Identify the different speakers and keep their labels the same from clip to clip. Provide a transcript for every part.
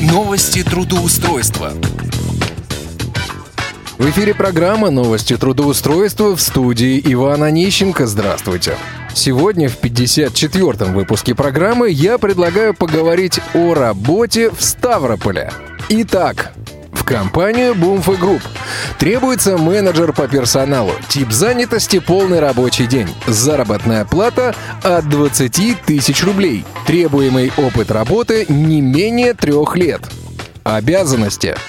Speaker 1: Новости трудоустройства.
Speaker 2: В эфире программа «Новости трудоустройства» в студии Ивана Нищенко. Здравствуйте. Сегодня в 54-м выпуске программы я предлагаю поговорить о работе в Ставрополе. Итак, компанию Boomfa Group требуется менеджер по персоналу. Тип занятости – полный рабочий день. Заработная плата от 20 тысяч рублей. Требуемый опыт работы не менее трех лет. Обязанности –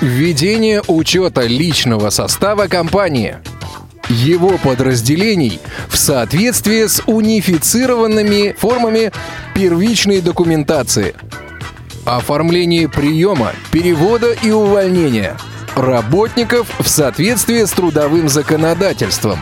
Speaker 2: Введение учета личного состава компании. Его подразделений в соответствии с унифицированными формами первичной документации. Оформление приема, перевода и увольнения работников в соответствии с трудовым законодательством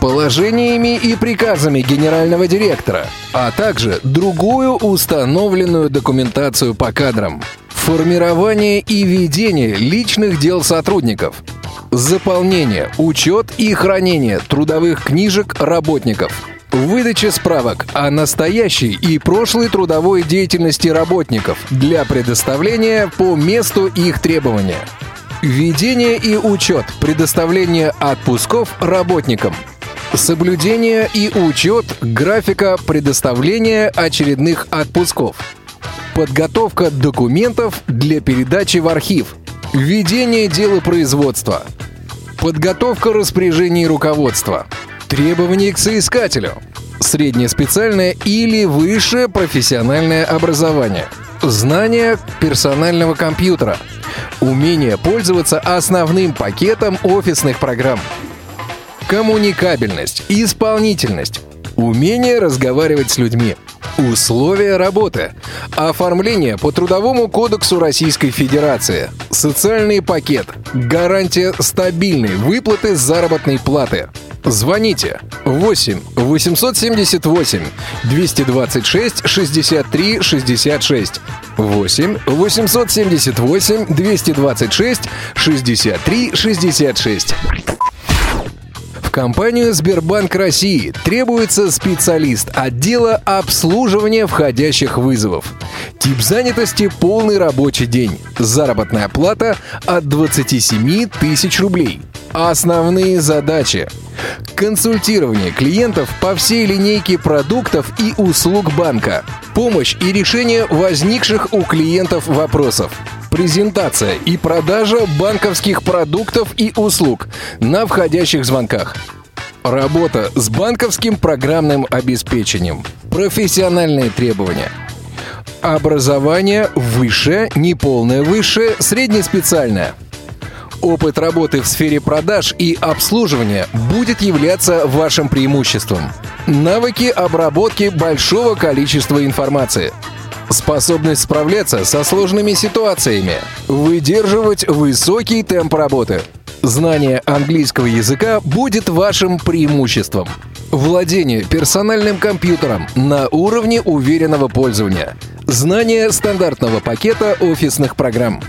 Speaker 2: положениями и приказами генерального директора, а также другую установленную документацию по кадрам. Формирование и ведение личных дел сотрудников. Заполнение, учет и хранение трудовых книжек работников. Выдача справок о настоящей и прошлой трудовой деятельности работников для предоставления по месту их требования. Ведение и учет предоставления отпусков работникам. Соблюдение и учет графика предоставления очередных отпусков – Подготовка документов для передачи в архив. Введение дела производства. Подготовка распоряжений руководства. Требования к соискателю. Среднее специальное или высшее профессиональное образование. Знание персонального компьютера. Умение пользоваться основным пакетом офисных программ. Коммуникабельность, исполнительность, умение разговаривать с людьми – Условия работы. Оформление по Трудовому кодексу Российской Федерации. Социальный пакет. Гарантия стабильной выплаты заработной платы. Звоните 8 878 226 63 66 8 878 226 63 66 компанию Сбербанк России требуется специалист отдела обслуживания входящих вызовов. Тип занятости – полный рабочий день. Заработная плата от 27 тысяч рублей. Основные задачи. Консультирование клиентов по всей линейке продуктов и услуг банка. Помощь и решение возникших у клиентов вопросов презентация и продажа банковских продуктов и услуг на входящих звонках. Работа с банковским программным обеспечением. Профессиональные требования. Образование высшее, неполное высшее, среднеспециальное. Опыт работы в сфере продаж и обслуживания будет являться вашим преимуществом. Навыки обработки большого количества информации – Способность справляться со сложными ситуациями. Выдерживать высокий темп работы. Знание английского языка будет вашим преимуществом. Владение персональным компьютером на уровне уверенного пользования. Знание стандартного пакета офисных программ.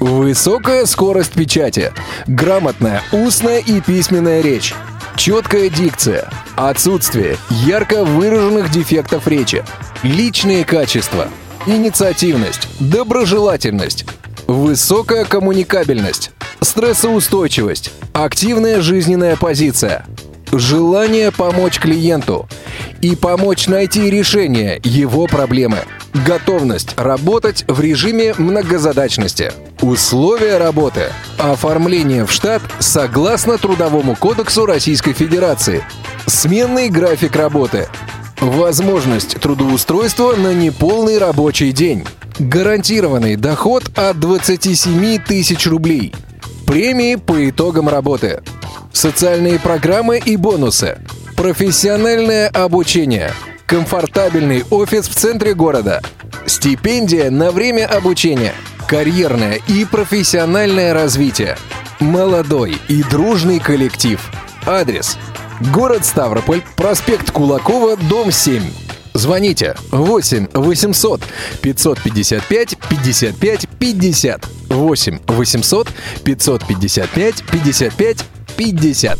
Speaker 2: Высокая скорость печати. Грамотная устная и письменная речь. Четкая дикция. Отсутствие ярко выраженных дефектов речи. Личные качества – инициативность, доброжелательность, высокая коммуникабельность, стрессоустойчивость, активная жизненная позиция, желание помочь клиенту и помочь найти решение его проблемы, готовность работать в режиме многозадачности, условия работы, оформление в штат согласно Трудовому кодексу Российской Федерации, сменный график работы – Возможность трудоустройства на неполный рабочий день. Гарантированный доход от 27 тысяч рублей. Премии по итогам работы. Социальные программы и бонусы. Профессиональное обучение. Комфортабельный офис в центре города. Стипендия на время обучения. Карьерное и профессиональное развитие. Молодой и дружный коллектив. Адрес Город Ставрополь, проспект Кулакова, дом 7. Звоните 8 800 555 55 50. 8 800 555 55 50.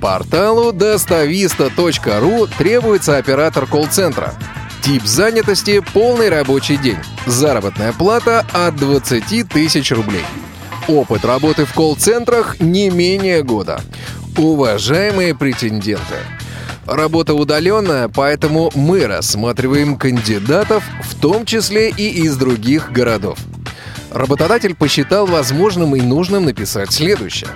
Speaker 2: Порталу достависта.ру требуется оператор колл-центра. Тип занятости – полный рабочий день. Заработная плата от 20 тысяч рублей. Опыт работы в колл-центрах не менее года. Уважаемые претенденты, Работа удаленная, поэтому мы рассматриваем кандидатов, в том числе и из других городов. Работодатель посчитал возможным и нужным написать следующее.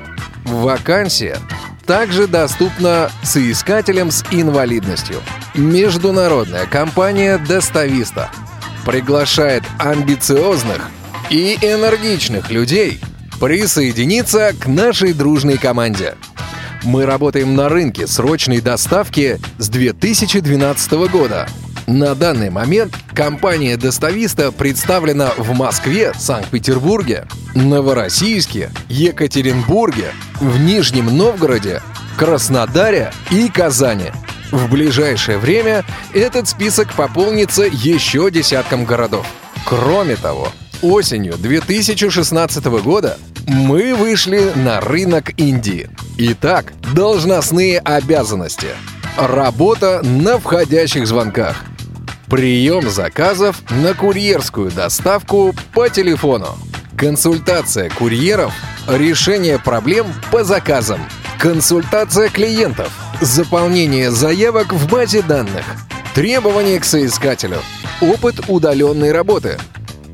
Speaker 2: Вакансия также доступна соискателям с инвалидностью. Международная компания «Достависта» приглашает амбициозных и энергичных людей присоединиться к нашей дружной команде. Мы работаем на рынке срочной доставки с 2012 года. На данный момент компания «Достависта» представлена в Москве, Санкт-Петербурге, Новороссийске, Екатеринбурге, в Нижнем Новгороде, Краснодаре и Казани. В ближайшее время этот список пополнится еще десятком городов. Кроме того, осенью 2016 года мы вышли на рынок Индии. Итак, должностные обязанности. Работа на входящих звонках. Прием заказов на курьерскую доставку по телефону. Консультация курьеров. Решение проблем по заказам. Консультация клиентов. Заполнение заявок в базе данных. Требования к соискателю. Опыт удаленной работы.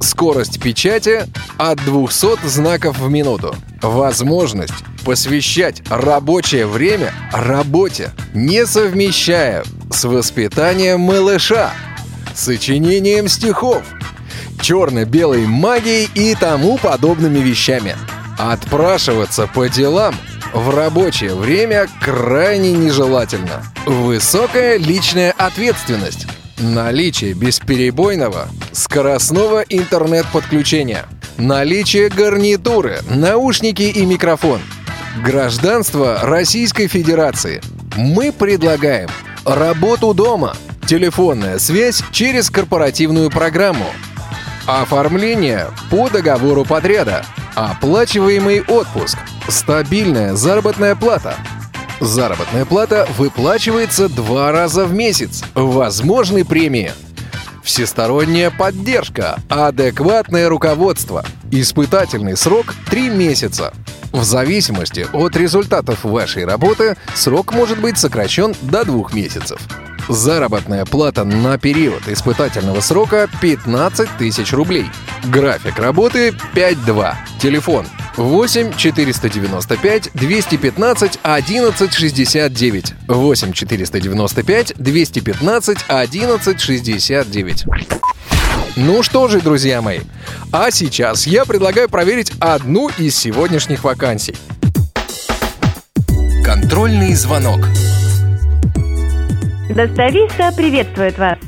Speaker 2: Скорость печати от 200 знаков в минуту. Возможность посвящать рабочее время работе, не совмещая с воспитанием малыша, сочинением стихов, черно-белой магией и тому подобными вещами. Отпрашиваться по делам в рабочее время крайне нежелательно. Высокая личная ответственность. Наличие бесперебойного скоростного интернет-подключения. Наличие гарнитуры, наушники и микрофон. Гражданство Российской Федерации. Мы предлагаем работу дома, телефонная связь через корпоративную программу, оформление по договору подряда, оплачиваемый отпуск, стабильная заработная плата – Заработная плата выплачивается два раза в месяц. Возможны премии. Всесторонняя поддержка, адекватное руководство. Испытательный срок 3 месяца. В зависимости от результатов вашей работы срок может быть сокращен до двух месяцев. Заработная плата на период испытательного срока 15 тысяч рублей. График работы 5.2. Телефон 8 495 215 11 69. 8 495 215 11 69. Ну что же, друзья мои, а сейчас я предлагаю проверить одну из сегодняшних вакансий.
Speaker 1: Контрольный звонок.
Speaker 3: Достависта приветствует вас.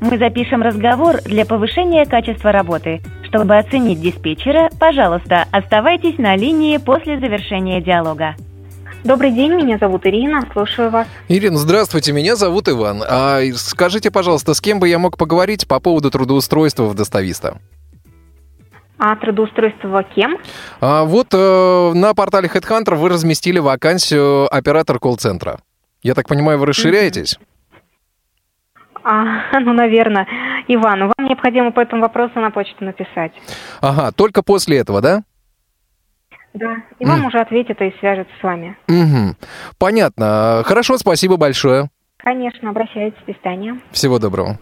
Speaker 3: Мы запишем разговор для повышения качества работы. Чтобы оценить диспетчера, пожалуйста, оставайтесь на линии после завершения диалога.
Speaker 4: Добрый день, меня зовут Ирина, слушаю вас.
Speaker 2: Ирина, здравствуйте, меня зовут Иван. А скажите, пожалуйста, с кем бы я мог поговорить по поводу трудоустройства в достависта?
Speaker 4: А трудоустройство кем?
Speaker 2: А, вот э, на портале HeadHunter вы разместили вакансию оператор колл-центра. Я так понимаю, вы расширяетесь?
Speaker 4: А, ну, наверное. Иван, вам необходимо по этому вопросу на почту написать.
Speaker 2: Ага, только после этого, да?
Speaker 4: Да, и вам mm. уже ответит и свяжется с вами.
Speaker 2: Угу. Понятно. Хорошо, спасибо большое.
Speaker 4: Конечно, обращайтесь. До свидания.
Speaker 2: Всего доброго.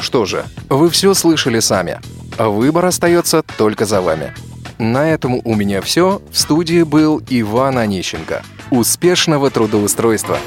Speaker 2: Что же, вы все слышали сами. Выбор остается только за вами. На этом у меня все. В студии был Иван Онищенко. Успешного трудоустройства!